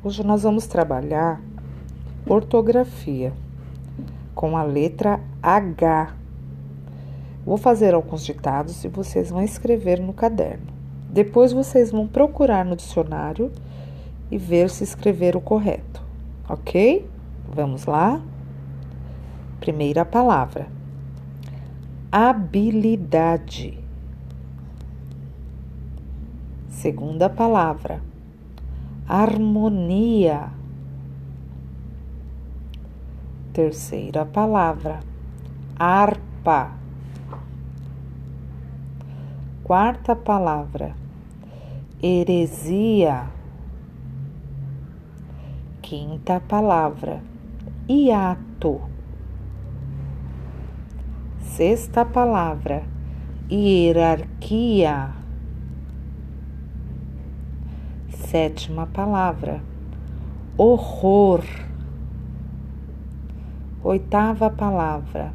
Hoje nós vamos trabalhar ortografia com a letra H. Vou fazer alguns ditados e vocês vão escrever no caderno. Depois vocês vão procurar no dicionário e ver se escrever o correto, ok? Vamos lá? Primeira palavra: habilidade. Segunda palavra: harmonia. Terceira palavra: harpa. Quarta palavra: heresia. Quinta palavra: hiato. Sexta palavra: hierarquia. Sétima palavra: horror. Oitava palavra: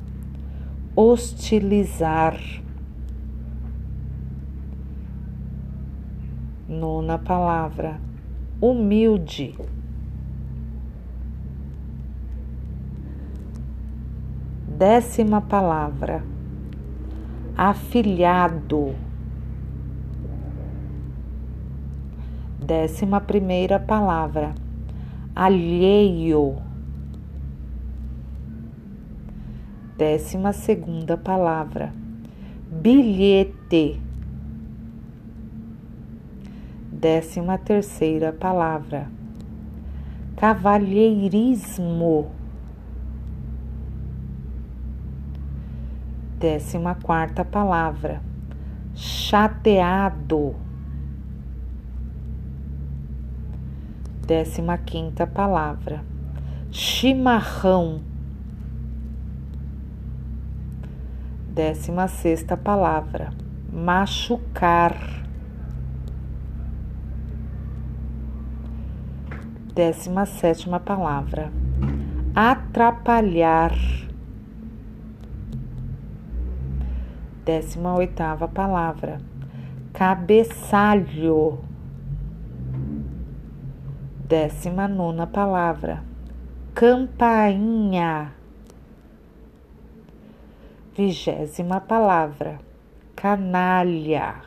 hostilizar. Nona palavra: humilde. Décima palavra: afilhado. Décima primeira palavra: alheio. Décima segunda palavra: bilhete. Décima terceira palavra: cavalheirismo. Décima quarta palavra: chateado. Décima quinta palavra: chimarrão. Décima sexta palavra: machucar. Décima sétima palavra: atrapalhar. Décima oitava palavra: cabeçalho. Décima nona palavra: campainha. Vigésima palavra: canalha.